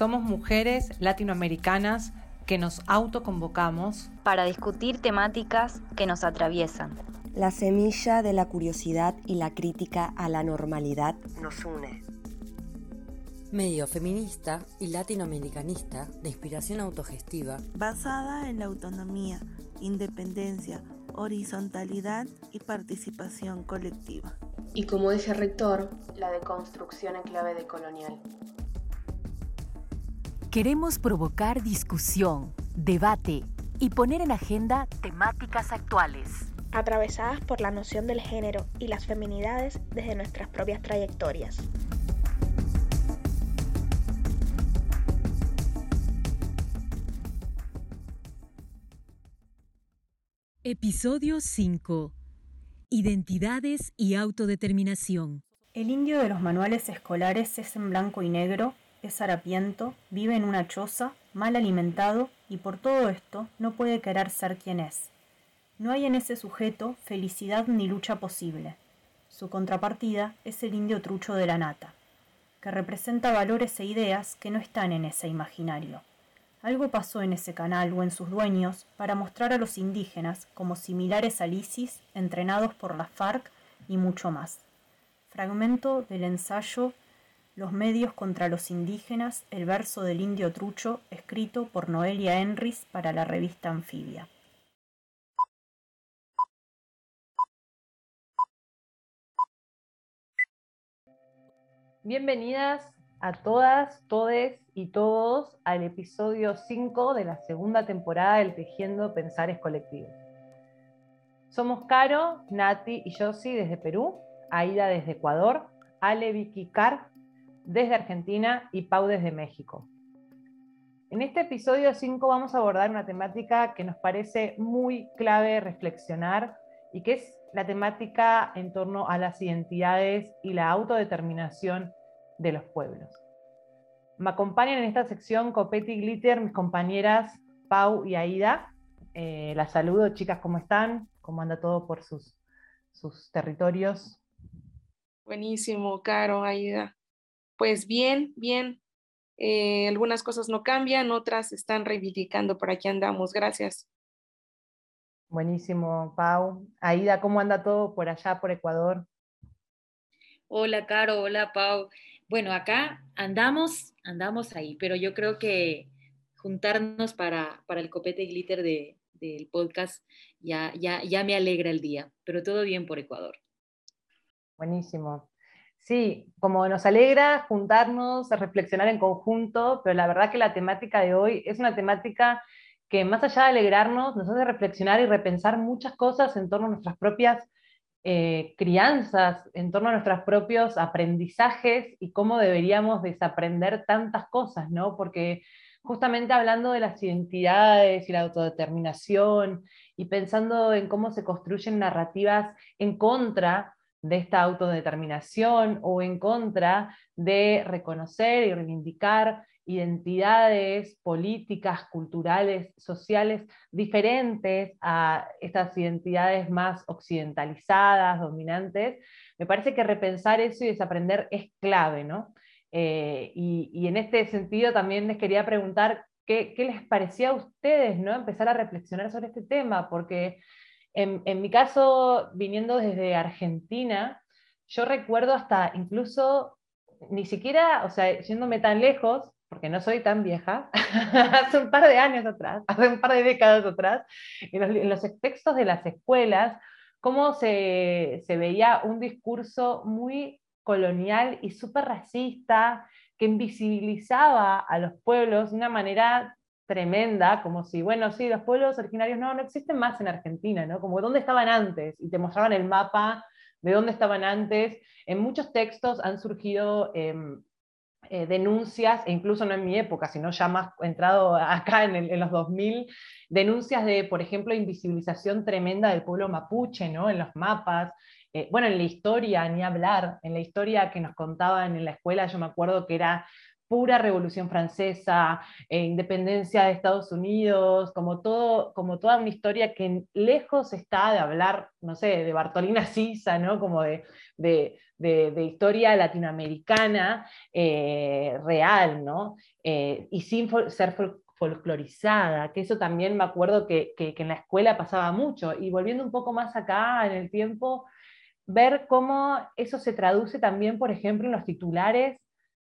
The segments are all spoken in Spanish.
Somos mujeres latinoamericanas que nos autoconvocamos para discutir temáticas que nos atraviesan. La semilla de la curiosidad y la crítica a la normalidad nos une. Medio feminista y latinoamericanista de inspiración autogestiva, basada en la autonomía, independencia, horizontalidad y participación colectiva. Y como eje rector, la deconstrucción en clave decolonial. Queremos provocar discusión, debate y poner en agenda temáticas actuales. Atravesadas por la noción del género y las feminidades desde nuestras propias trayectorias. Episodio 5. Identidades y autodeterminación. El indio de los manuales escolares es en blanco y negro, es harapiento, vive en una choza, mal alimentado y por todo esto no puede querer ser quien es. No hay en ese sujeto felicidad ni lucha posible. Su contrapartida es el indio trucho de la nata, que representa valores e ideas que no están en ese imaginario. Algo pasó en ese canal o en sus dueños para mostrar a los indígenas como similares a ISIS, entrenados por la FARC y mucho más. Fragmento del ensayo Los medios contra los indígenas, el verso del indio trucho, escrito por Noelia Enris para la revista Anfibia. Bienvenidas a todas, todes y todos al episodio 5 de la segunda temporada del Tejiendo Pensares Colectivos. Somos Caro, Nati y Josi desde Perú, Aida desde Ecuador, Ale Vicky Car desde Argentina y Pau desde México. En este episodio 5 vamos a abordar una temática que nos parece muy clave reflexionar y que es la temática en torno a las identidades y la autodeterminación de los pueblos. Me acompañan en esta sección Copeti y Glitter mis compañeras Pau y Aida. Eh, las saludo, chicas, ¿cómo están? ¿Cómo anda todo por sus, sus territorios? Buenísimo, Caro, Aida. Pues bien, bien. Eh, algunas cosas no cambian, otras están reivindicando, por aquí andamos. Gracias. Buenísimo, Pau. Aida, ¿cómo anda todo por allá, por Ecuador? Hola, Caro, hola, Pau. Bueno, acá andamos, andamos ahí, pero yo creo que juntarnos para, para el copete y glitter de, del podcast ya, ya, ya me alegra el día, pero todo bien por Ecuador. Buenísimo. Sí, como nos alegra juntarnos, reflexionar en conjunto, pero la verdad que la temática de hoy es una temática que más allá de alegrarnos, nos hace reflexionar y repensar muchas cosas en torno a nuestras propias eh, crianzas, en torno a nuestros propios aprendizajes y cómo deberíamos desaprender tantas cosas, ¿no? Porque justamente hablando de las identidades y la autodeterminación y pensando en cómo se construyen narrativas en contra de esta autodeterminación o en contra de reconocer y reivindicar identidades políticas, culturales, sociales diferentes a estas identidades más occidentalizadas, dominantes, me parece que repensar eso y desaprender es clave, ¿no? Eh, y, en este sentido también les quería preguntar qué, les parecía a ustedes, ¿no? Empezar a reflexionar sobre este tema, porque en, mi caso, viniendo desde Argentina, yo recuerdo hasta incluso ni siquiera, o sea, yéndome tan lejos, porque no soy tan vieja, hace un par de años atrás, hace un par de décadas atrás, en los, textos de las escuelas, cómo se, se veía un discurso muy colonial y súper racista, que invisibilizaba a los pueblos de una manera tremenda, como si, bueno, sí, los pueblos originarios no, no existen más en Argentina, ¿no? Como dónde estaban antes, y te mostraban el mapa de dónde estaban antes. En muchos textos han surgido em, eh, denuncias, e incluso no en mi época, sino ya más entrado acá en, los 2000, denuncias de, por ejemplo, invisibilización tremenda del pueblo mapuche, ¿no? En los mapas. Eh, bueno, en la historia, ni hablar, en la historia que nos contaban en la escuela, yo me acuerdo que era pura Revolución Francesa, eh, independencia de Estados Unidos, como, todo, como toda una historia que lejos está de hablar, no sé, de Bartolina Sisa, ¿no? como de, de, historia latinoamericana eh, real, ¿no? Eh, y sin ser folclorizada, que eso también me acuerdo que, que, en la escuela pasaba mucho. Y volviendo un poco más acá en el tiempo, ver cómo eso se traduce también, por ejemplo, en los titulares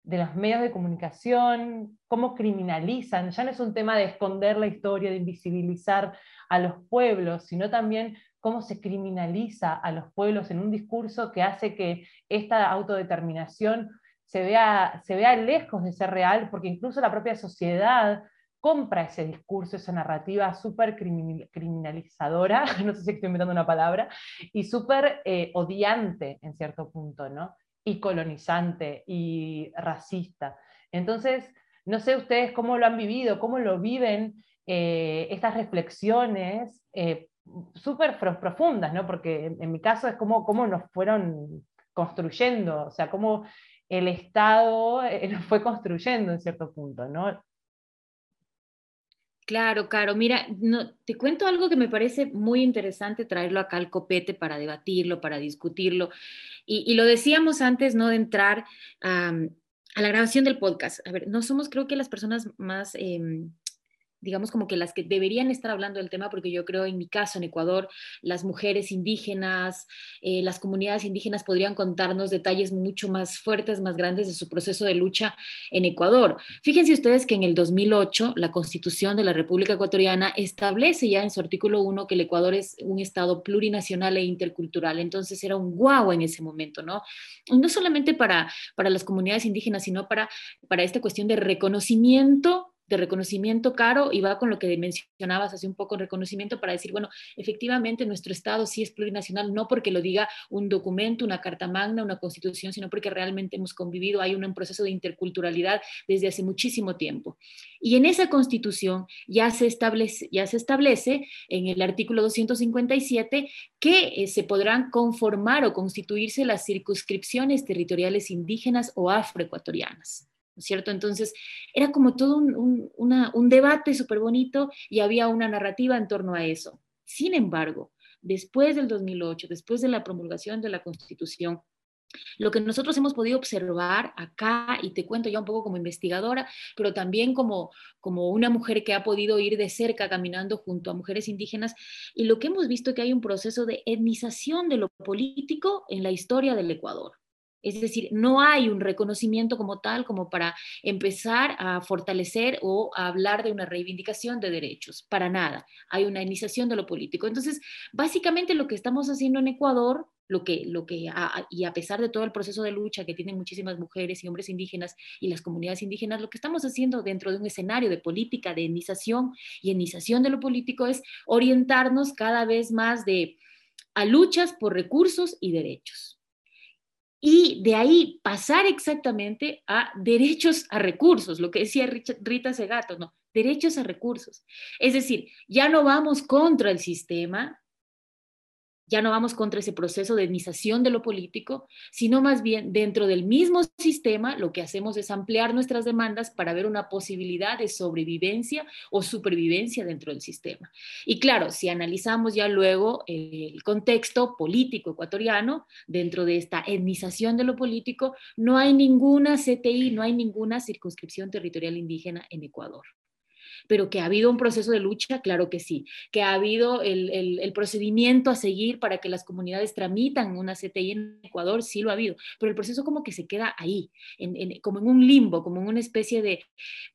de los medios de comunicación, cómo criminalizan, ya no es un tema de esconder la historia, de invisibilizar a los pueblos, sino también cómo se criminaliza a los pueblos en un discurso que hace que esta autodeterminación se vea, se vea lejos de ser real, porque incluso la propia sociedad compra ese discurso, esa narrativa súper criminalizadora, no sé si estoy inventando una palabra, y súper eh, odiante en cierto punto, ¿no? Y colonizante y racista. Entonces, no sé ustedes cómo lo han vivido, cómo lo viven eh, estas reflexiones eh, súper profundas, ¿no? porque en, mi caso es como cómo nos fueron construyendo, o sea, cómo el Estado eh, nos fue construyendo en cierto punto, ¿no? Claro, Caro. Mira, no, te cuento algo que me parece muy interesante traerlo acá al copete para debatirlo, para discutirlo. Y, lo decíamos antes, ¿no? De entrar a la grabación del podcast. A ver, no somos, creo que las personas más... Em, digamos como que las que deberían estar hablando del tema, porque yo creo en mi caso en Ecuador, las mujeres indígenas, eh, las comunidades indígenas podrían contarnos detalles mucho más fuertes, más grandes de su proceso de lucha en Ecuador. Fíjense ustedes que en el 2008 la constitución de la República Ecuatoriana establece ya en su artículo 1 que el Ecuador es un estado plurinacional e intercultural, entonces era un guau en ese momento, ¿no? no solamente para, para las comunidades indígenas, sino para, para esta cuestión de reconocimiento de reconocimiento caro y va con lo que mencionabas hace un poco, reconocimiento para decir, bueno, efectivamente nuestro Estado sí es plurinacional, no porque lo diga un documento, una carta magna, una constitución, sino porque realmente hemos convivido, hay un, proceso de interculturalidad desde hace muchísimo tiempo. Y en esa constitución ya se establece, ya se establece en el artículo 257 que eh, se podrán conformar o constituirse las circunscripciones territoriales indígenas o afroecuatorianas. ¿No es cierto? Entonces, era como todo un, debate súper bonito y había una narrativa en torno a eso. Sin embargo, después del 2008, después de la promulgación de la Constitución, lo que nosotros hemos podido observar acá, y te cuento ya un poco como investigadora, pero también como, como una mujer que ha podido ir de cerca caminando junto a mujeres indígenas, y lo que hemos visto es que hay un proceso de etnización de lo político en la historia del Ecuador. Es decir, no hay un reconocimiento como tal como para empezar a fortalecer o a hablar de una reivindicación de derechos, para nada. Hay una iniciación de lo político. Entonces, básicamente lo que estamos haciendo en Ecuador, lo que, lo que y a pesar de todo el proceso de lucha que tienen muchísimas mujeres y hombres indígenas y las comunidades indígenas, lo que estamos haciendo dentro de un escenario de política, de etnización y etnización de lo político es orientarnos cada vez más de a luchas por recursos y derechos y de ahí pasar exactamente a derechos a recursos, lo que decía Rita Segato, no, derechos a recursos. Es decir, ya no vamos contra el sistema, ya no vamos contra ese proceso de etnización de lo político, sino más bien dentro del mismo sistema lo que hacemos es ampliar nuestras demandas para ver una posibilidad de sobrevivencia o supervivencia dentro del sistema. Y claro, si analizamos ya luego el contexto político ecuatoriano, dentro de esta etnización de lo político, no hay ninguna CTI, no hay ninguna circunscripción territorial indígena en Ecuador pero que ha habido un proceso de lucha, claro que sí, que ha habido el, procedimiento a seguir para que las comunidades tramitan una CTI en Ecuador, sí lo ha habido, pero el proceso como que se queda ahí, como en un limbo, como en una especie de,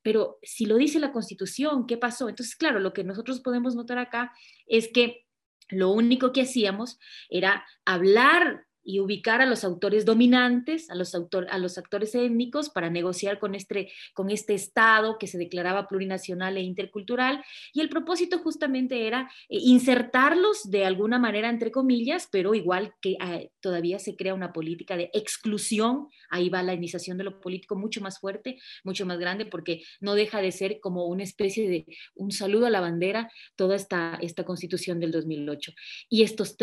pero si lo dice la Constitución, ¿qué pasó? Entonces, claro, lo que nosotros podemos notar acá es que lo único que hacíamos era hablar y ubicar a los autores dominantes, a los, a los actores étnicos para negociar con este, con este Estado que se declaraba plurinacional e intercultural. Y el propósito justamente era eh, insertarlos de alguna manera, entre comillas, pero igual que eh, todavía se crea una política de exclusión, ahí va la iniciación de lo político mucho más fuerte, mucho más grande, porque no deja de ser como una especie de un saludo a la bandera toda esta, esta constitución del 2008. Y estos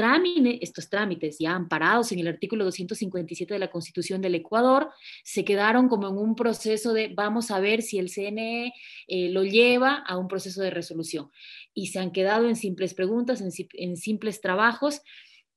estos trámites ya amparados en el artículo 257 de la Constitución del Ecuador, se quedaron como en un proceso de vamos a ver si el CNE eh, lo lleva a un proceso de resolución. Y se han quedado en simples preguntas, en, en simples trabajos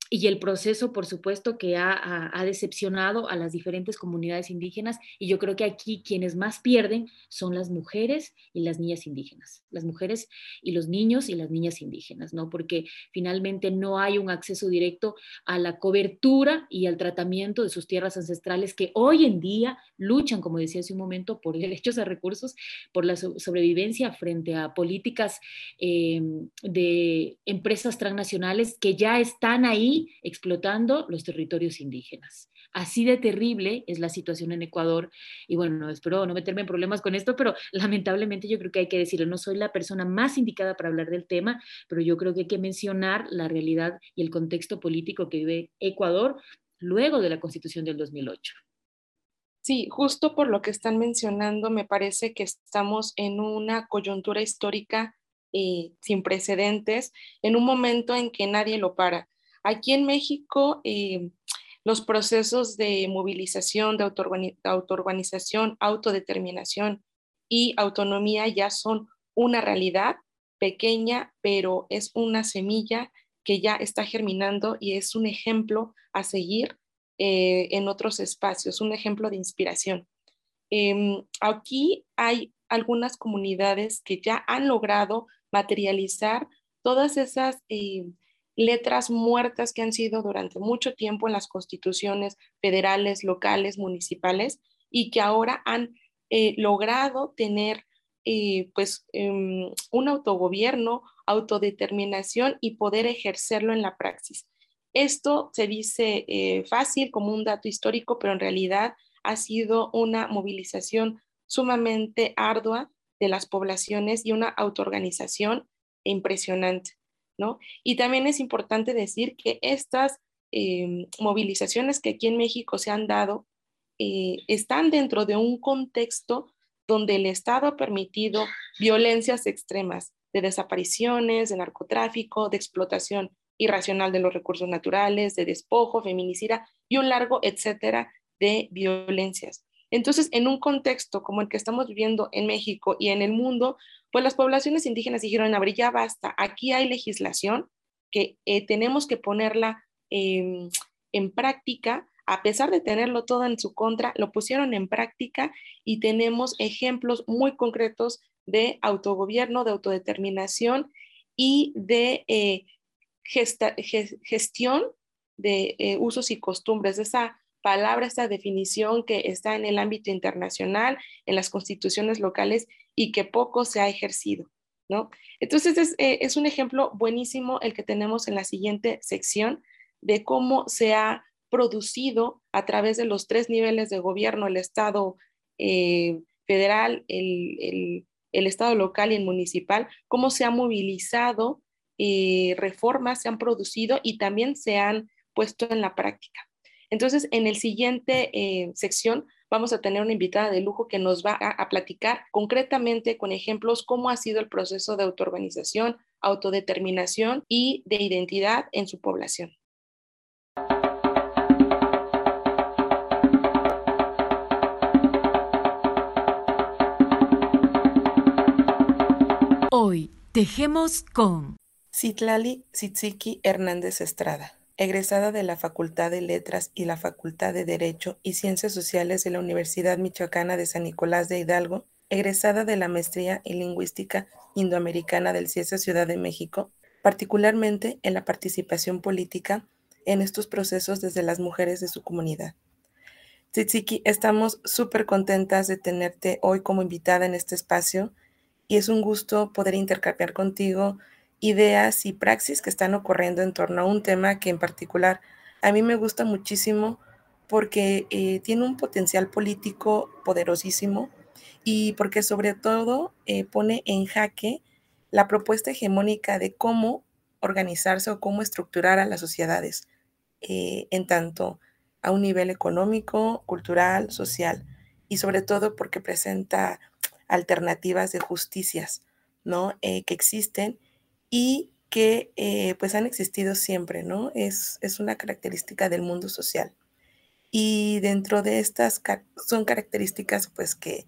y el proceso, por supuesto, que ha, decepcionado a las diferentes comunidades indígenas y yo creo que aquí quienes más pierden son las mujeres y las niñas indígenas, las mujeres y los niños y las niñas indígenas, ¿no? Porque finalmente no hay un acceso directo a la cobertura y al tratamiento de sus tierras ancestrales que hoy en día luchan, como decía hace un momento, por derechos a recursos, por la sobrevivencia frente a políticas eh, de empresas transnacionales que ya están ahí explotando los territorios indígenas. Así de terrible es la situación en Ecuador. Y bueno, espero no meterme en problemas con esto, pero lamentablemente yo creo que hay que decirlo. No soy la persona más indicada para hablar del tema, pero yo creo que hay que mencionar la realidad y el contexto político que vive Ecuador luego de la constitución del 2008. Sí, justo por lo que están mencionando, me parece que estamos en una coyuntura histórica eh, sin precedentes, en un momento en que nadie lo para. Aquí en México, eh, los procesos de movilización, de autoorganización, autodeterminación y autonomía ya son una realidad pequeña, pero es una semilla que ya está germinando y es un ejemplo a seguir eh, en otros espacios, un ejemplo de inspiración. Em, aquí hay algunas comunidades que ya han logrado materializar todas esas eh, letras muertas que han sido durante mucho tiempo en las constituciones federales, locales, municipales y que ahora han eh, logrado tener eh, pues em, un autogobierno, autodeterminación y poder ejercerlo en la praxis. Esto se dice eh, fácil como un dato histórico, pero en realidad ha sido una movilización sumamente ardua de las poblaciones y una autoorganización impresionante. Y también es importante decir que estas em, movilizaciones que aquí en México se han dado eh, están dentro de un contexto donde el Estado ha permitido violencias extremas de desapariciones, de narcotráfico, de explotación irracional de los recursos naturales, de despojo, feminicida y un largo etcétera de violencias. Entonces, en un contexto como el que estamos viviendo en México y en el mundo, pues las poblaciones indígenas dijeron, a ya basta, aquí hay legislación que eh, tenemos que ponerla en práctica, a pesar de tenerlo todo en su contra, lo pusieron en práctica y tenemos ejemplos muy concretos de autogobierno, de autodeterminación y de eh, gestión de eh, usos y costumbres, de esa palabra, esta definición que está en el ámbito internacional, en las constituciones locales y que poco se ha ejercido, ¿no? Entonces es, eh, es un ejemplo buenísimo el que tenemos en la siguiente sección de cómo se ha producido a través de los tres niveles de gobierno, el Estado eh, federal, el, el, Estado local y el municipal, cómo se ha movilizado, eh, reformas se han producido y también se han puesto en la práctica. Entonces, en el siguiente eh, sección vamos a tener una invitada de lujo que nos va a, platicar concretamente con ejemplos cómo ha sido el proceso de autoorganización, autodeterminación y de identidad en su población. Hoy tejemos con Citlali Citziki Hernández Estrada egresada de la Facultad de Letras y la Facultad de Derecho y Ciencias Sociales de la Universidad Michoacana de San Nicolás de Hidalgo, egresada de la Maestría en Lingüística Indoamericana del CIESA Ciudad de México, particularmente en la participación política en estos procesos desde las mujeres de su comunidad. Tsitsiki, estamos súper contentas de tenerte hoy como invitada en este espacio y es un gusto poder intercambiar contigo ideas y praxis que están ocurriendo en torno a un tema que en particular a mí me gusta muchísimo porque eh, tiene un potencial político poderosísimo y porque sobre todo eh, pone en jaque la propuesta hegemónica de cómo organizarse o cómo estructurar a las sociedades, eh, en tanto a un nivel económico, cultural, social, y sobre todo porque presenta alternativas de justicias ¿no? que existen y que eh, pues han existido siempre, ¿no? Es, es una característica del mundo social. Y dentro de estas son características pues que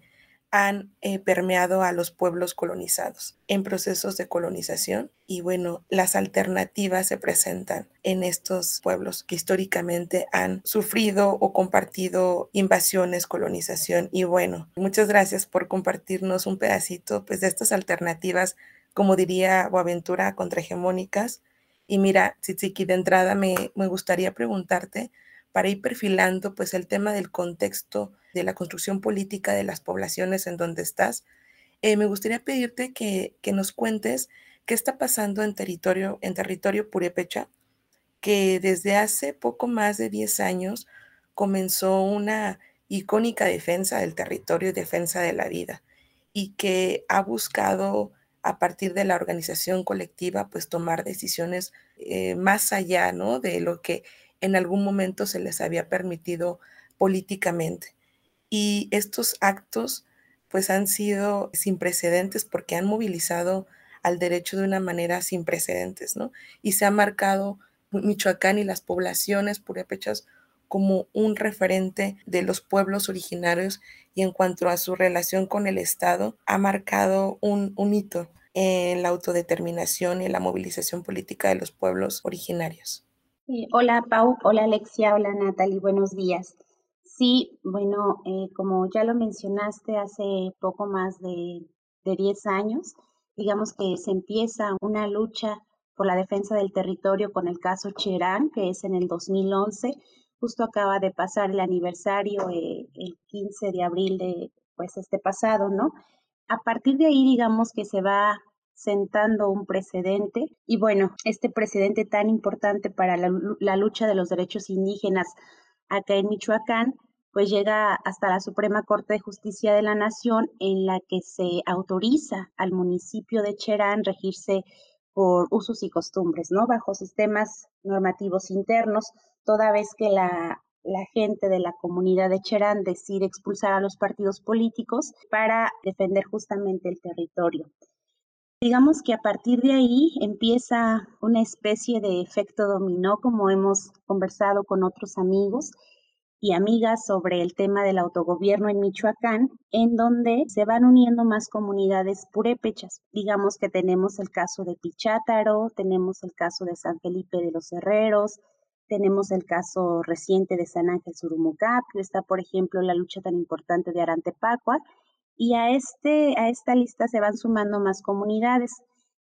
han eh, permeado a los pueblos colonizados en procesos de colonización y bueno, las alternativas se presentan en estos pueblos que históricamente han sufrido o compartido invasiones, colonización y bueno, muchas gracias por compartirnos un pedacito pues de estas alternativas, como diría Boaventura, contrahegemónicas. Y mira, Tzitziki, de entrada me, me gustaría preguntarte para ir perfilando pues el tema del contexto de la construcción política de las poblaciones en donde estás, eh, me gustaría pedirte que, nos cuentes qué está pasando en territorio, en territorio purépecha, que desde hace poco más de 10 años comenzó una icónica defensa del territorio y defensa de la vida, y que ha buscado a partir de la organización colectiva, pues tomar decisiones eh, más allá, ¿no? De lo que en algún momento se les había permitido políticamente. Y estos actos pues han sido sin precedentes porque han movilizado al derecho de una manera sin precedentes, ¿no? Y se ha marcado Michoacán y las poblaciones purépechas como un referente de los pueblos originarios y en cuanto a su relación con el Estado, ha marcado un, un hito en la autodeterminación y en la movilización política de los pueblos originarios. hola Pau, hola Alexia, hola Natalie, buenos días. Sí, bueno, eh, como ya lo mencionaste hace poco más de, de 10 años, digamos que se empieza una lucha por la defensa del territorio con el caso Cherán, que es en el 2011. Justo acaba de pasar el aniversario eh, el 15 de abril de pues este pasado, ¿no? A partir de ahí, digamos que se va sentando un precedente y bueno, este precedente tan importante para la, la lucha de los derechos indígenas acá en Michoacán, pues llega hasta la Suprema Corte de Justicia de la Nación en la que se autoriza al municipio de Cherán regirse por usos y costumbres, ¿no? Bajo sistemas normativos internos, toda vez que la, gente de la comunidad de Cherán decide expulsar a los partidos políticos para defender justamente el territorio. Digamos que a partir de ahí empieza una especie de efecto dominó, como hemos conversado con otros amigos, y amigas sobre el tema del autogobierno en Michoacán, en donde se van uniendo más comunidades purépechas. Digamos que tenemos el caso de Pichátaro, tenemos el caso de San Felipe de los Herreros, tenemos el caso reciente de San Ángel Surumucapio, está por ejemplo la lucha tan importante de Arantepacua, y a, este, a esta lista se van sumando más comunidades.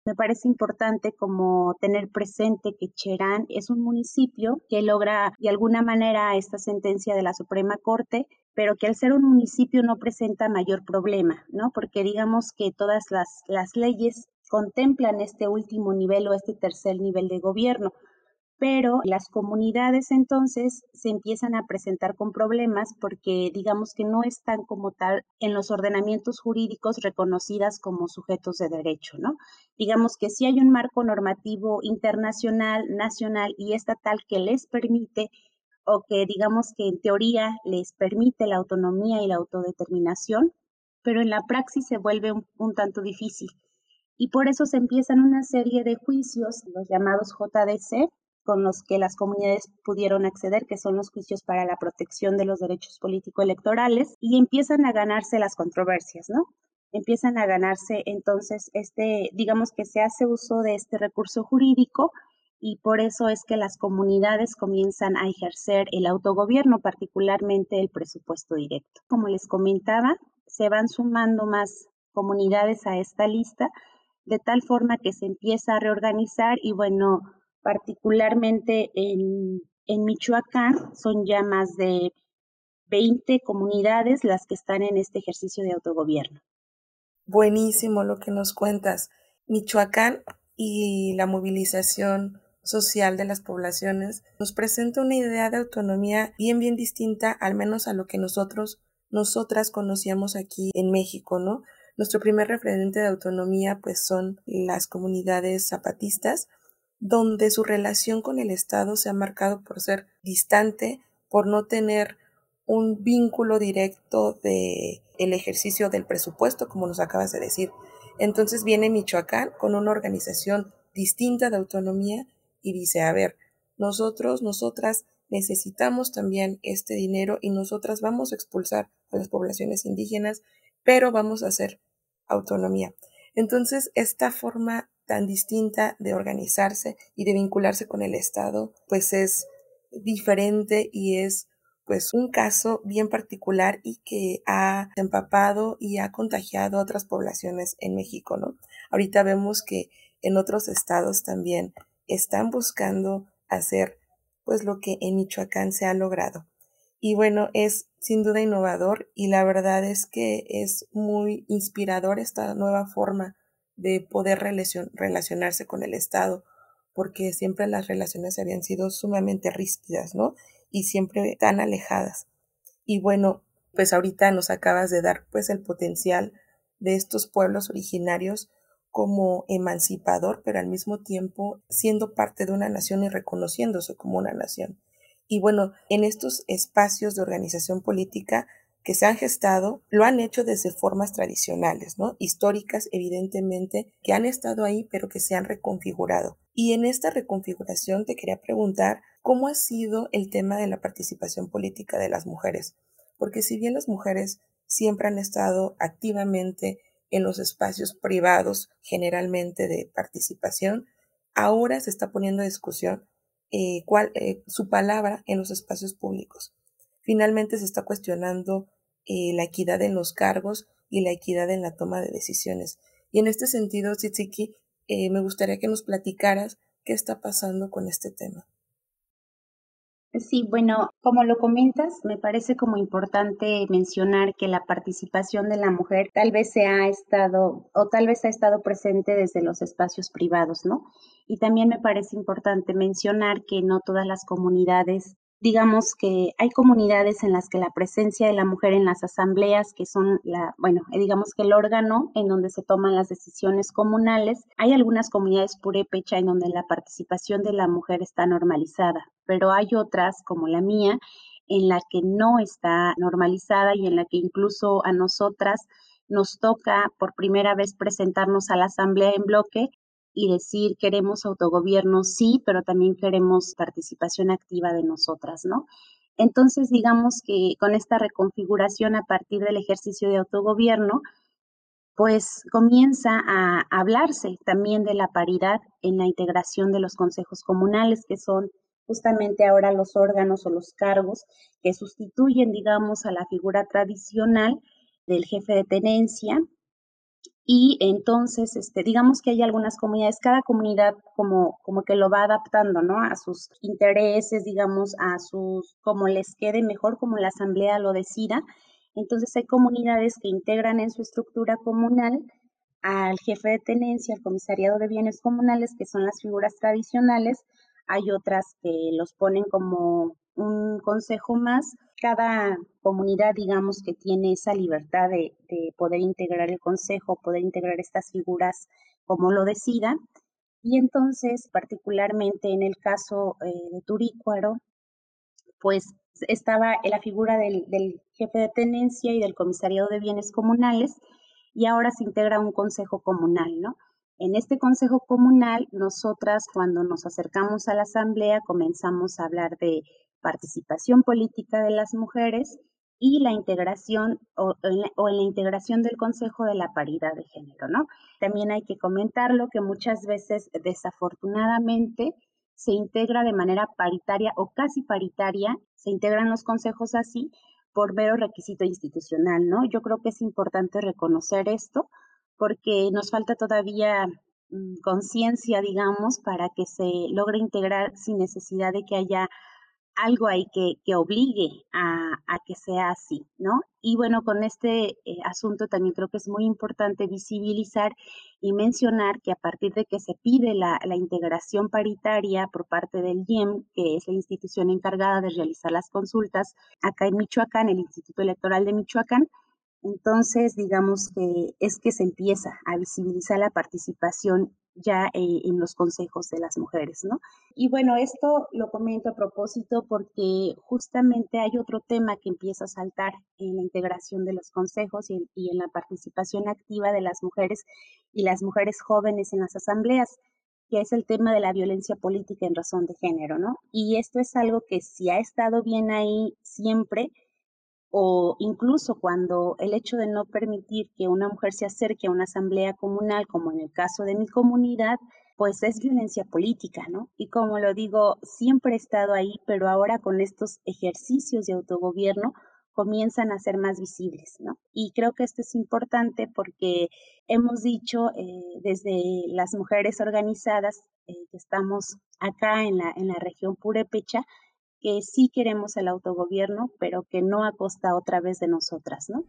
Me parece importante como tener presente que Cherán es un municipio que logra de alguna manera esta sentencia de la Suprema Corte, pero que al ser un municipio no presenta mayor problema, ¿no? Porque digamos que todas las, las leyes contemplan este último nivel o este tercer nivel de gobierno pero las comunidades entonces se empiezan a presentar con problemas porque digamos que no están como tal en los ordenamientos jurídicos reconocidas como sujetos de derecho, ¿no? Digamos que sí hay un marco normativo internacional, nacional y estatal que les permite o que digamos que en teoría les permite la autonomía y la autodeterminación, pero en la praxis se vuelve un, un tanto difícil. Y por eso se empiezan una serie de juicios, los llamados JDC, con los que las comunidades pudieron acceder, que son los juicios para la protección de los derechos político-electorales, y empiezan a ganarse las controversias, ¿no? Empiezan a ganarse entonces este, digamos que se hace uso de este recurso jurídico y por eso es que las comunidades comienzan a ejercer el autogobierno, particularmente el presupuesto directo. Como les comentaba, se van sumando más comunidades a esta lista, de tal forma que se empieza a reorganizar y bueno, particularmente en, Michoacán son ya más de 20 comunidades las que están en este ejercicio de autogobierno. Buenísimo lo que nos cuentas. Michoacán y la movilización social de las poblaciones nos presenta una idea de autonomía bien bien distinta al menos a lo que nosotros nosotras conocíamos aquí en México, ¿no? Nuestro primer referente de autonomía pues son las comunidades zapatistas donde su relación con el Estado se ha marcado por ser distante, por no tener un vínculo directo de el ejercicio del presupuesto, como nos acabas de decir. Entonces viene Michoacán con una organización distinta de autonomía y dice, a ver, nosotros, nosotras necesitamos también este dinero y nosotras vamos a expulsar a las poblaciones indígenas, pero vamos a hacer autonomía. Entonces, esta forma tan distinta de organizarse y de vincularse con el Estado, pues es diferente y es pues un caso bien particular y que ha empapado y ha contagiado a otras poblaciones en México, ¿no? Ahorita vemos que en otros estados también están buscando hacer pues lo que en Michoacán se ha logrado. Y bueno, es sin duda innovador y la verdad es que es muy inspirador esta nueva forma de poder relacionarse con el Estado, porque siempre las relaciones habían sido sumamente ríspidas, ¿no? Y siempre tan alejadas. Y bueno, pues ahorita nos acabas de dar pues el potencial de estos pueblos originarios como emancipador, pero al mismo tiempo siendo parte de una nación y reconociéndose como una nación. Y bueno, en estos espacios de organización política que se han gestado, lo han hecho desde formas tradicionales, ¿no? Históricas, evidentemente, que han estado ahí, pero que se han reconfigurado. Y en esta reconfiguración te quería preguntar cómo ha sido el tema de la participación política de las mujeres. Porque si bien las mujeres siempre han estado activamente en los espacios privados generalmente de participación, ahora se está poniendo a discusión eh, cuál, eh, su palabra en los espacios públicos. Finalmente se está cuestionando eh, la equidad en los cargos y la equidad en la toma de decisiones. Y en este sentido, Tsitsiki, me gustaría que nos platicaras qué está pasando con este tema. Sí, bueno, como lo comentas, me parece como importante mencionar que la participación de la mujer tal vez se ha estado o tal vez ha estado presente desde los espacios privados, ¿no? Y también me parece importante mencionar que no todas las comunidades digamos que hay comunidades en las que la presencia de la mujer en las asambleas, que son la, bueno, eh, digamos que el órgano en donde se toman las decisiones comunales, hay algunas comunidades purépecha en donde la participación de la mujer está normalizada, pero hay otras, como la mía, en la que no está normalizada y en la que incluso a nosotras nos toca por primera vez presentarnos a la asamblea en bloque y decir queremos autogobierno, sí, pero también queremos participación activa de nosotras, ¿no? Entonces, digamos que con esta reconfiguración a partir del ejercicio de autogobierno, pues comienza a hablarse también de la paridad en la integración de los consejos comunales, que son justamente ahora los órganos o los cargos que sustituyen, digamos, a la figura tradicional del jefe de tenencia y entonces, este, digamos que hay algunas comunidades, cada comunidad como, como que lo va adaptando, ¿no? A sus intereses, digamos, a sus, como les quede mejor, como la asamblea lo decida. Entonces hay comunidades que integran en su estructura comunal al jefe de tenencia, al comisariado de bienes comunales, que son las figuras tradicionales. Hay otras que los ponen como un consejo más. Cada comunidad, digamos, que tiene esa libertad de, poder integrar el consejo, poder integrar estas figuras como lo decida. Y entonces, particularmente en el caso eh, de Turícuaro, pues estaba la figura del, del, jefe de tenencia y del comisariado de bienes comunales y ahora se integra un consejo comunal, ¿no? En este consejo comunal, nosotras cuando nos acercamos a la asamblea comenzamos a hablar de participación política de las mujeres y la integración o, en la integración del Consejo de la Paridad de Género, ¿no? También hay que comentarlo que muchas veces, desafortunadamente, se integra de manera paritaria o casi paritaria, se integran los consejos así por mero requisito institucional, ¿no? Yo creo que es importante reconocer esto porque nos falta todavía mm, conciencia, digamos, para que se logre integrar sin necesidad de que haya algo ahí que, que obligue a, a, que sea así, ¿no? Y bueno, con este eh, asunto también creo que es muy importante visibilizar y mencionar que a partir de que se pide la, la integración paritaria por parte del IEM, que es la institución encargada de realizar las consultas acá en Michoacán, el Instituto Electoral de Michoacán, entonces digamos que es que se empieza a visibilizar la participación ya eh, en los consejos de las mujeres, ¿no? Y bueno, esto lo comento a propósito porque justamente hay otro tema que empieza a saltar en la integración de los consejos y, en la participación activa de las mujeres y las mujeres jóvenes en las asambleas. que es el tema de la violencia política en razón de género, ¿no? Y esto es algo que si ha estado bien ahí siempre, o incluso cuando el hecho de no permitir que una mujer se acerque a una asamblea comunal, como en el caso de mi comunidad, pues es violencia política, ¿no? Y como lo digo, siempre he estado ahí, pero ahora con estos ejercicios de autogobierno, comienzan a ser más visibles, ¿no? Y creo que esto es importante porque hemos dicho eh, desde las mujeres organizadas eh, que estamos acá en la, en la región Purepecha, que sí queremos el autogobierno, pero que no a costa otra vez de nosotras, ¿no?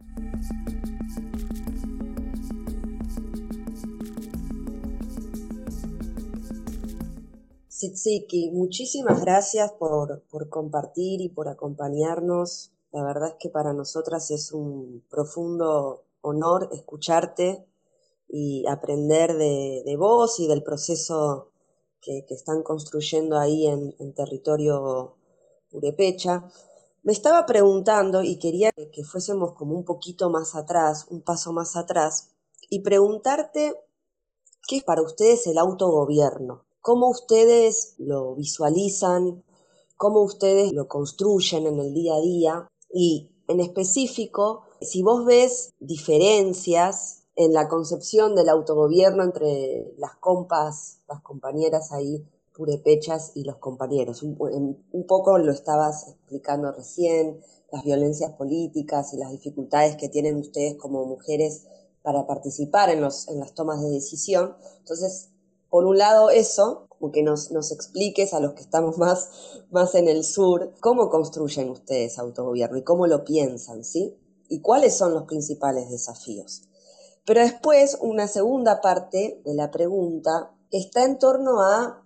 Sitsiki, muchísimas gracias por, por compartir y por acompañarnos la verdad es que para nosotras es un profundo honor escucharte y aprender de, vos y del proceso que, están construyendo ahí en, territorio purepecha. Me estaba preguntando y quería que fuésemos como un poquito más atrás, un paso más atrás, y preguntarte qué es para ustedes el autogobierno, cómo ustedes lo visualizan, cómo ustedes lo construyen en el día a día y en específico, si vos ves diferencias en la concepción del autogobierno entre las compas, las compañeras ahí purepechas y los compañeros. Un, poco lo estabas explicando recién, las violencias políticas y las dificultades que tienen ustedes como mujeres para participar en, los, las tomas de decisión. Entonces, por un lado eso, como que nos, nos expliques a los que estamos más, más en el sur, cómo construyen ustedes autogobierno y cómo lo piensan, ¿sí? Y cuáles son los principales desafíos. Pero después, una segunda parte de la pregunta está en torno a,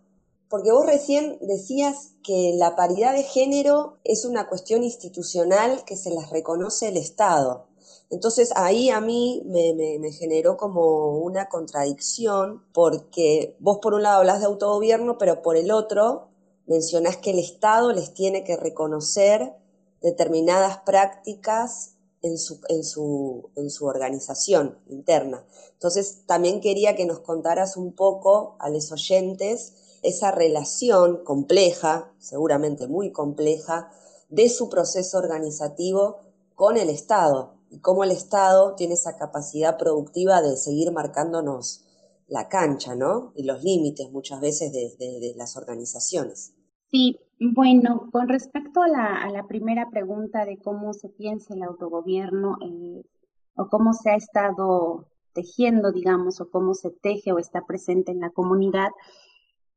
porque vos recién decías que la paridad de género es una cuestión institucional que se las reconoce el Estado. Entonces ahí a mí me, generó como una contradicción porque vos por un lado hablas de autogobierno, pero por el otro mencionás que el Estado les tiene que reconocer determinadas prácticas en su, en su, en su organización interna. Entonces también quería que nos contaras un poco a los oyentes esa relación compleja, seguramente muy compleja, de su proceso organizativo con el Estado, y cómo el Estado tiene esa capacidad productiva de seguir marcándonos la cancha, ¿no? Y los límites muchas veces de, las organizaciones. Sí, bueno, con respecto a la, primera pregunta de cómo se piensa el autogobierno eh, o cómo se ha estado tejiendo, digamos, o cómo se teje o está presente en la comunidad,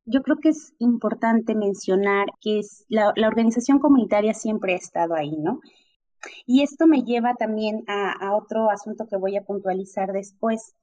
yo creo que es importante mencionar que es, la, la organización comunitaria siempre ha estado ahí, ¿no? Y esto me lleva también a, otro asunto que voy a puntualizar después.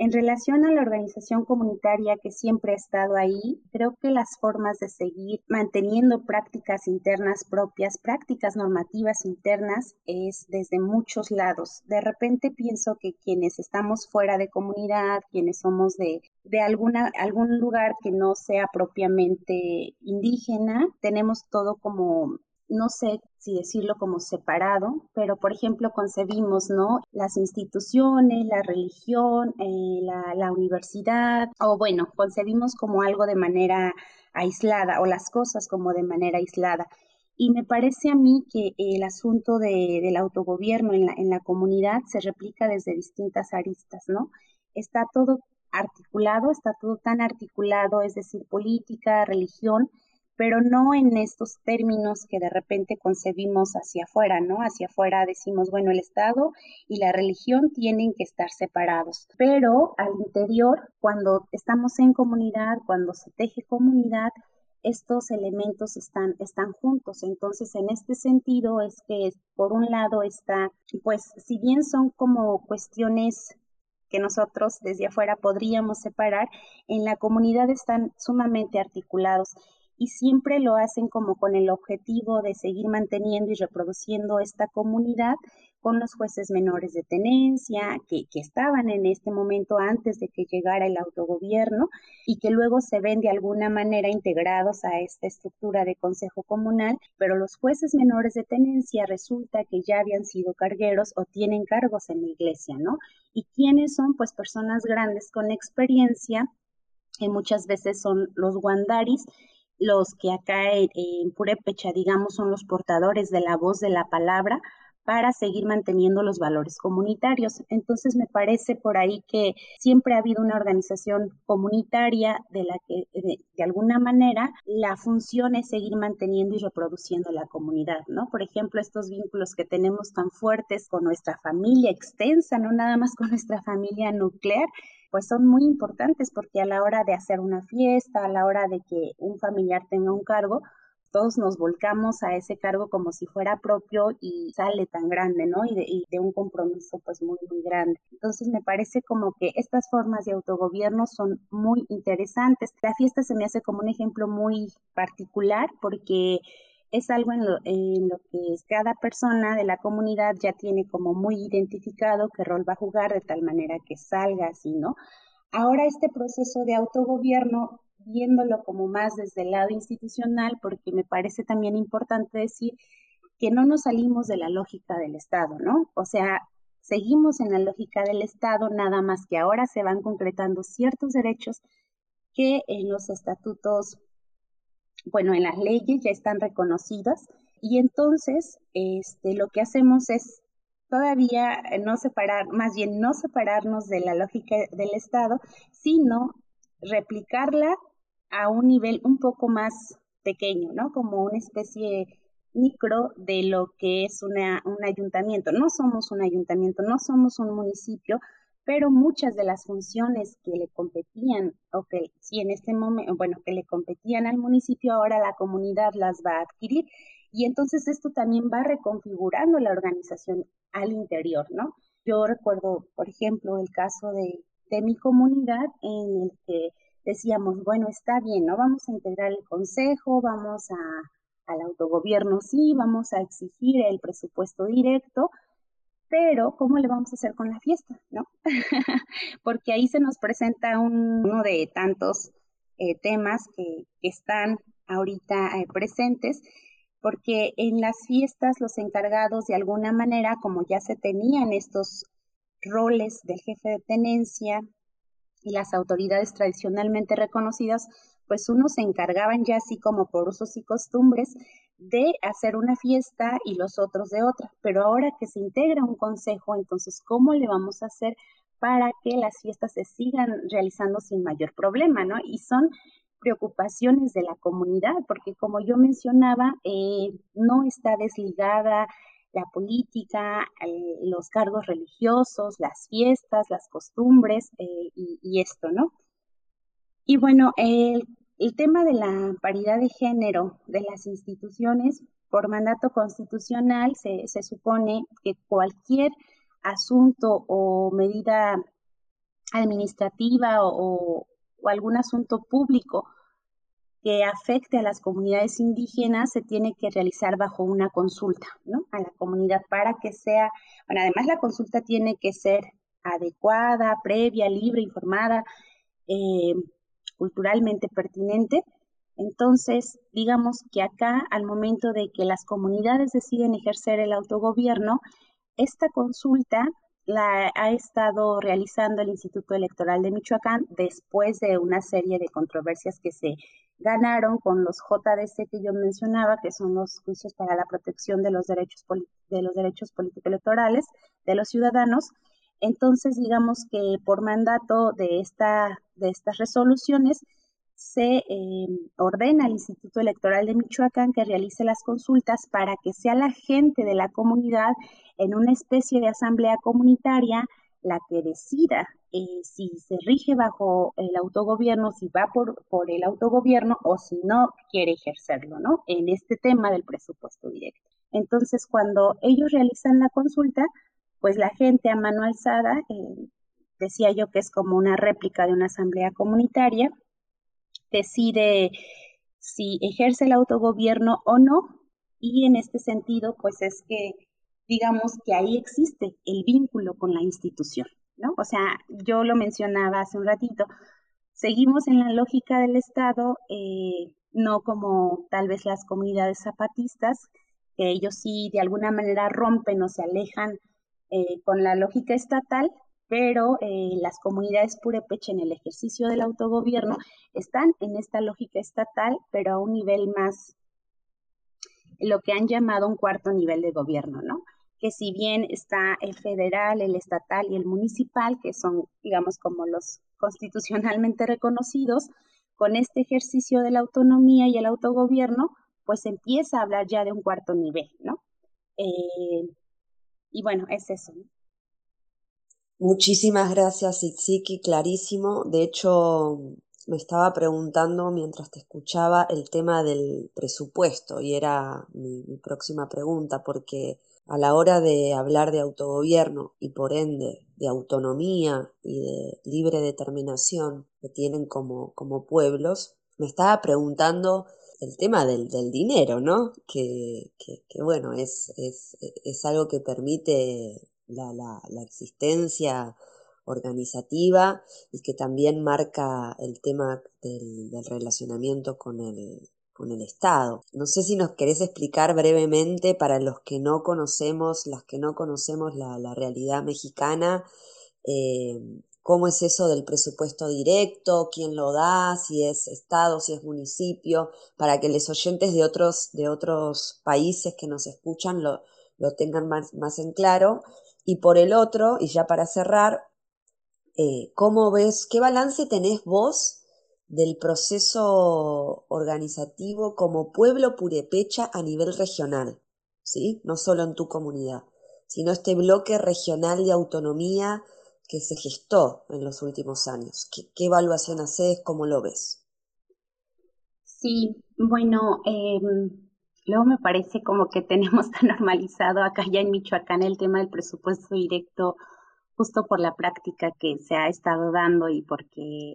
En relación a la organización comunitaria que siempre ha estado ahí, creo que las formas de seguir manteniendo prácticas internas propias, prácticas normativas internas, es desde muchos lados. De repente pienso que quienes estamos fuera de comunidad, quienes somos de, de alguna, algún lugar que no sea propiamente indígena, tenemos todo como no sé si decirlo como separado, pero por ejemplo concebimos, ¿no? Las instituciones, la religión, eh, la, universidad, o bueno, concebimos como algo de manera aislada o las cosas como de manera aislada. Y me parece a mí que el asunto de, del autogobierno en la, en la comunidad se replica desde distintas aristas, ¿no? Está todo articulado, está todo tan articulado, es decir, política, religión, pero no en estos términos que de repente concebimos hacia afuera, ¿no? Hacia afuera decimos, bueno, el Estado y la religión tienen que estar separados, pero al interior, cuando estamos en comunidad, cuando se teje comunidad, estos elementos están, están juntos. Entonces, en este sentido es que, por un lado, está, pues, si bien son como cuestiones que nosotros desde afuera podríamos separar, en la comunidad están sumamente articulados y siempre lo hacen como con el objetivo de seguir manteniendo y reproduciendo esta comunidad con los jueces menores de tenencia que, que, estaban en este momento antes de que llegara el autogobierno y que luego se ven de alguna manera integrados a esta estructura de consejo comunal, pero los jueces menores de tenencia resulta que ya habían sido cargueros o tienen cargos en la iglesia, ¿no? ¿Y quiénes son? Pues personas grandes con experiencia que muchas veces son los guandaris, los que acá en, Purépecha, digamos, son los portadores de la voz de la palabra, para seguir manteniendo los valores comunitarios. Entonces me parece por ahí que siempre ha habido una organización comunitaria de la que de, alguna manera la función es seguir manteniendo y reproduciendo la comunidad, ¿no? Por ejemplo, estos vínculos que tenemos tan fuertes con nuestra familia extensa, no nada más con nuestra familia nuclear, pues son muy importantes porque a la hora de hacer una fiesta, a la hora de que un familiar tenga un cargo, todos nos volcamos a ese cargo como si fuera propio y sale tan grande, ¿no? Y de, y de, un compromiso pues muy, muy grande. Entonces me parece como que estas formas de autogobierno son muy interesantes. La fiesta se me hace como un ejemplo muy particular porque es algo en lo, en lo que cada persona de la comunidad ya tiene como muy identificado qué rol va a jugar de tal manera que salga así, ¿no? Ahora este proceso de autogobierno viéndolo como más desde el lado institucional, porque me parece también importante decir que no nos salimos de la lógica del Estado, ¿no? O sea, seguimos en la lógica del Estado, nada más que ahora se van concretando ciertos derechos que en los estatutos, bueno, en las leyes ya están reconocidos y entonces este, lo que hacemos es todavía no separar, más bien no separarnos de la lógica del Estado, sino replicarla a un nivel un poco más pequeño, ¿no? Como una especie micro de lo que es una, un ayuntamiento. No somos un ayuntamiento, no somos un municipio, pero muchas de las funciones que le competían, o que sí en este momento, bueno, que le competían al municipio, ahora la comunidad las va a adquirir. Y entonces esto también va reconfigurando la organización al interior, ¿no? Yo recuerdo, por ejemplo, el caso de, de mi comunidad en el que decíamos, bueno, está bien, ¿no? Vamos a integrar el consejo, vamos a, al autogobierno, sí, vamos a exigir el presupuesto directo, pero ¿cómo le vamos a hacer con la fiesta, no? Porque ahí se nos presenta uno de tantos eh, temas que, están ahorita eh, presentes, porque en las fiestas los encargados de alguna manera, como ya se tenían estos roles del jefe de tenencia, y las autoridades tradicionalmente reconocidas, pues unos se encargaban ya así como por usos y costumbres de hacer una fiesta y los otros de otra. Pero ahora que se integra un consejo, entonces, ¿cómo le vamos a hacer para que las fiestas se sigan realizando sin mayor problema, ¿no? Y son preocupaciones de la comunidad, porque como yo mencionaba, eh, no está desligada la política, los cargos religiosos, las fiestas, las costumbres eh, y, esto, ¿no? Y bueno, el, tema de la paridad de género de las instituciones, por mandato constitucional, se, se supone que cualquier asunto o medida administrativa o, o algún asunto público que afecte a las comunidades indígenas se tiene que realizar bajo una consulta, ¿no? A la comunidad para que sea, bueno, además la consulta tiene que ser adecuada, previa, libre, informada, eh, culturalmente pertinente. Entonces, digamos que acá, al momento de que las comunidades deciden ejercer el autogobierno, esta consulta la ha estado realizando el Instituto Electoral de Michoacán después de una serie de controversias que se ganaron con los JDC que yo mencionaba, que son los juicios para la protección de los derechos, de los derechos político-electorales de los ciudadanos. Entonces, digamos que por mandato de, esta, de estas resoluciones, se eh, ordena al Instituto Electoral de Michoacán que realice las consultas para que sea la gente de la comunidad en una especie de asamblea comunitaria la que decida eh, si se rige bajo el autogobierno, si va por, por el autogobierno o si no quiere ejercerlo, ¿no? En este tema del presupuesto directo. Entonces, cuando ellos realizan la consulta, pues la gente a mano alzada, eh, decía yo que es como una réplica de una asamblea comunitaria, decide si ejerce el autogobierno o no, y en este sentido, pues es que digamos que ahí existe el vínculo con la institución, ¿no? O sea, yo lo mencionaba hace un ratito, seguimos en la lógica del Estado, eh, no como tal vez las comunidades zapatistas, que ellos sí de alguna manera rompen o se alejan eh, con la lógica estatal, pero eh, las comunidades purépecha en el ejercicio del autogobierno están en esta lógica estatal, pero a un nivel más, lo que han llamado un cuarto nivel de gobierno, ¿no? Que si bien está el federal, el estatal y el municipal, que son, digamos, como los constitucionalmente reconocidos, con este ejercicio de la autonomía y el autogobierno, pues empieza a hablar ya de un cuarto nivel, ¿no? Eh, y bueno, es eso. ¿no? Muchísimas gracias, Itziki, clarísimo. De hecho, me estaba preguntando mientras te escuchaba el tema del presupuesto y era mi, próxima pregunta, porque a la hora de hablar de autogobierno y por ende de autonomía y de libre determinación que tienen como, como pueblos, me estaba preguntando el tema del, del dinero, ¿no? Que, que, que bueno, es, es, es algo que permite la, la, la existencia organizativa y que también marca el tema del, del relacionamiento con el, con el Estado. No sé si nos querés explicar brevemente para los que no conocemos, las que no conocemos la, la realidad mexicana, eh, cómo es eso del presupuesto directo, quién lo da, si es Estado, si es municipio, para que los oyentes de otros, de otros países que nos escuchan lo, lo tengan más, más en claro. Y por el otro, y ya para cerrar, eh, ¿cómo ves, qué balance tenés vos del proceso organizativo como pueblo purepecha a nivel regional? ¿Sí? No solo en tu comunidad, sino este bloque regional de autonomía que se gestó en los últimos años. ¿Qué, qué evaluación haces? ¿Cómo lo ves? Sí, bueno, eh, Luego me parece como que tenemos tan normalizado acá ya en Michoacán el tema del presupuesto directo justo por la práctica que se ha estado dando y porque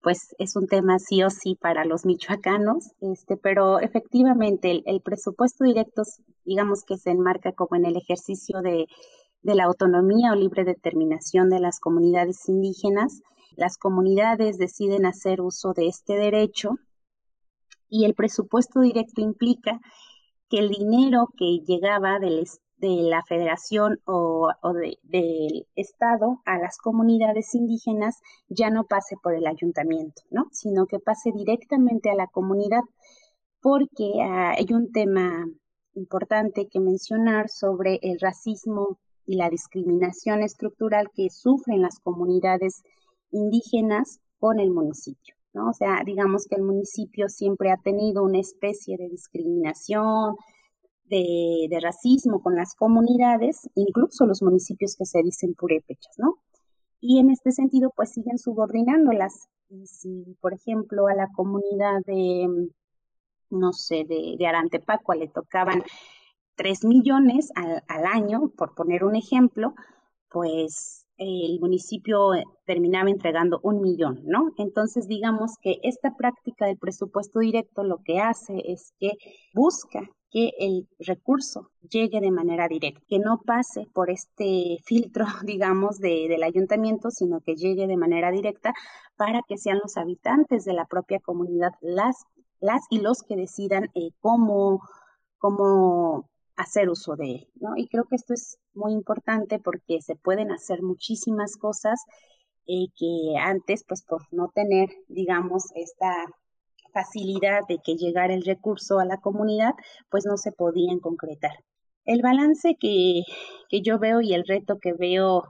pues es un tema sí o sí para los michoacanos, este, pero efectivamente el presupuesto directo digamos que se enmarca como en el ejercicio de, de la autonomía o libre determinación de las comunidades indígenas. Las comunidades deciden hacer uso de este derecho y el presupuesto directo implica que el dinero que llegaba de la federación o, del estado a las comunidades indígenas ya no pase por el ayuntamiento, ¿no? Sino que pase directamente a la comunidad porque ah, hay un tema importante que mencionar sobre el racismo y la discriminación estructural que sufren las comunidades indígenas con el municipio. ¿no? O sea, digamos que el municipio siempre ha tenido una especie de discriminación, de, racismo con las comunidades, incluso los municipios que se dicen purépechas, ¿no? Y en este sentido, pues siguen subordinándolas. Y si, por ejemplo, a la comunidad de, no sé, de, de le tocaban tres millones al, al año, por poner un ejemplo, pues el municipio eh, terminaba entregando un millón, ¿no? Entonces, digamos que esta práctica del presupuesto directo lo que hace es que busca que el recurso llegue de manera directa, que no pase por este filtro, digamos, de, del ayuntamiento, sino que llegue de manera directa para que sean los habitantes de la propia comunidad las, las y los que decidan eh, cómo, cómo hacer uso de él, ¿no? Y creo que esto es muy importante porque se pueden hacer muchísimas cosas eh, que antes, pues por no tener, digamos, esta facilidad de que llegara el recurso a la comunidad, pues no se podían concretar. El balance que, que yo veo y el reto que veo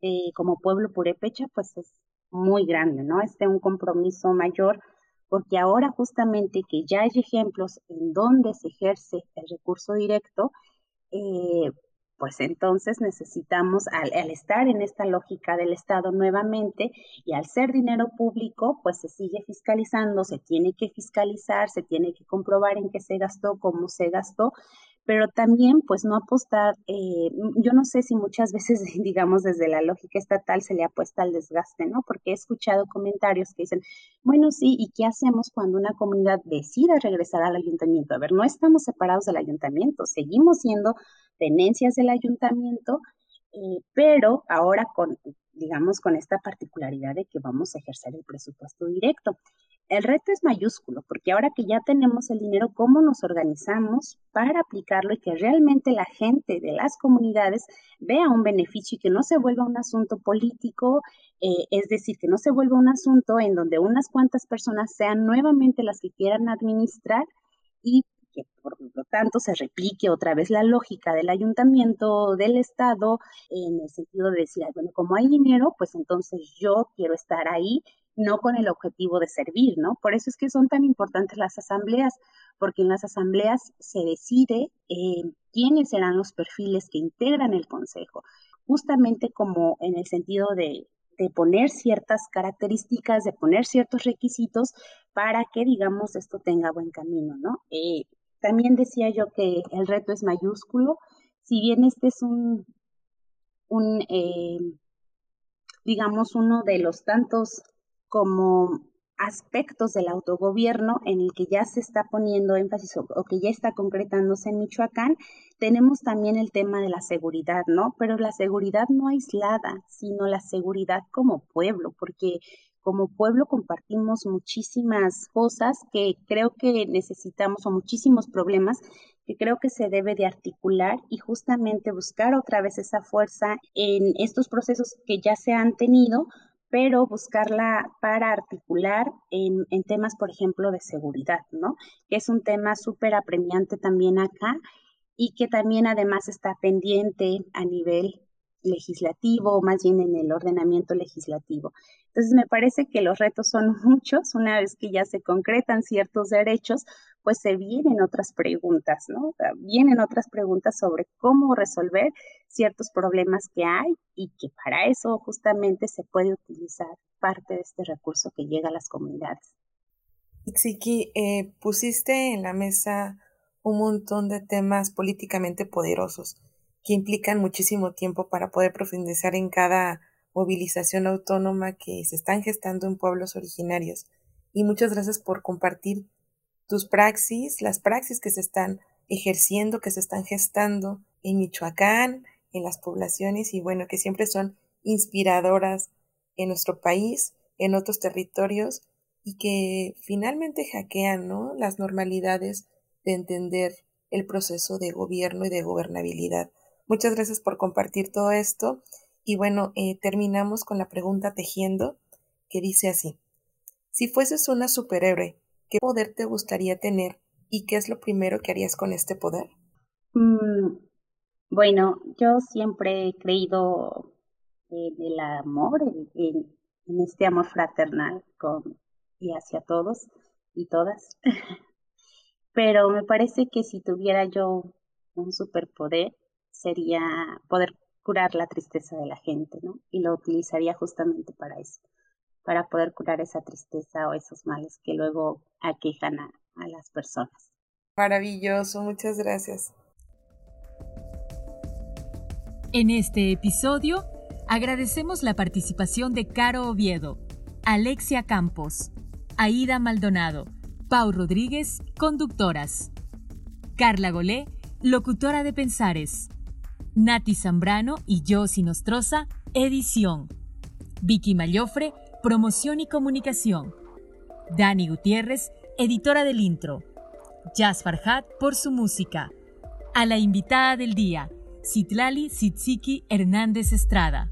eh, como pueblo purepecha, pues es muy grande, ¿no? Es de un compromiso mayor porque ahora justamente que ya hay ejemplos en donde se ejerce el recurso directo, eh, pues entonces necesitamos, al, al, estar en esta lógica del Estado nuevamente y al ser dinero público, pues se sigue fiscalizando, se tiene que fiscalizar, se tiene que comprobar en qué se gastó, cómo se gastó, pero también pues no apostar, eh, yo no sé si muchas veces, digamos, desde la lógica estatal se le apuesta al desgaste, ¿no? Porque he escuchado comentarios que dicen, bueno, sí, ¿y qué hacemos cuando una comunidad decida regresar al ayuntamiento? A ver, no estamos separados del ayuntamiento, seguimos siendo tenencias del ayuntamiento, eh, pero ahora con, digamos, con esta particularidad de que vamos a ejercer el presupuesto directo. El reto es mayúsculo, porque ahora que ya tenemos el dinero, ¿cómo nos organizamos para aplicarlo y que realmente la gente de las comunidades vea un beneficio y que no se vuelva un asunto político, eh, es decir, que no se vuelva un asunto en donde unas cuantas personas sean nuevamente las que quieran administrar y que por lo tanto se replique otra vez la lógica del ayuntamiento, del Estado, en el sentido de decir, bueno, como hay dinero, pues entonces yo quiero estar ahí no con el objetivo de servir, ¿no? Por eso es que son tan importantes las asambleas, porque en las asambleas se decide eh, quiénes serán los perfiles que integran el consejo, justamente como en el sentido de, de poner ciertas características, de poner ciertos requisitos para que, digamos, esto tenga buen camino, ¿no? Eh, también decía yo que el reto es mayúsculo, si bien este es un, un eh, digamos, uno de los tantos como aspectos del autogobierno en el que ya se está poniendo énfasis o, que ya está concretándose en Michoacán, tenemos también el tema de la seguridad, ¿no? Pero la seguridad no aislada, sino la seguridad como pueblo, porque como pueblo compartimos muchísimas cosas que creo que necesitamos o muchísimos problemas que creo que se debe de articular y justamente buscar otra vez esa fuerza en estos procesos que ya se han tenido pero buscarla para articular en, temas, por ejemplo, de seguridad, ¿no? Que es un tema súper apremiante también acá y que también además está pendiente a nivel legislativo, o más bien en el ordenamiento legislativo. Entonces, me parece que los retos son muchos. Una vez que ya se concretan ciertos derechos, pues se vienen otras preguntas, ¿no? Vienen otras preguntas sobre cómo resolver ciertos problemas que hay y que para eso justamente se puede utilizar parte de este recurso que llega a las comunidades. Itziki, eh, pusiste en la mesa un montón de temas políticamente poderosos que implican muchísimo tiempo para poder profundizar en cada movilización autónoma que se están gestando en pueblos originarios. Y muchas gracias por compartir tus praxis, las praxis que se están ejerciendo, que se están gestando en Michoacán, en las poblaciones y bueno, que siempre son inspiradoras en nuestro país, en otros territorios y que finalmente hackean ¿no? las normalidades de entender el proceso de gobierno y de gobernabilidad. Muchas gracias por compartir todo esto y bueno, eh, terminamos con la pregunta tejiendo que dice así. Si fueses una superhéroe, ¿qué poder te gustaría tener y qué es lo primero que harías con este poder? Mm, bueno, yo siempre he creído en el amor, en, este amor fraternal con, y hacia todos y todas. Pero me parece que si tuviera yo un superpoder, sería poder curar la tristeza de la gente, ¿no? Y lo utilizaría justamente para eso, para poder curar esa tristeza o esos males que luego aquejan a, a las personas. Maravilloso, muchas gracias. En este episodio agradecemos la participación de Caro Oviedo, Alexia Campos, Aida Maldonado, Pau Rodríguez, conductoras, Carla Golé, locutora de Pensares, Nati Zambrano y yo Sinostroza, edición. Vicky Mallofre, promoción y comunicación. Dani Gutiérrez, editora del intro. Jazz Farhat por su música. A la invitada del día, Citlali Sitziki Hernández Estrada.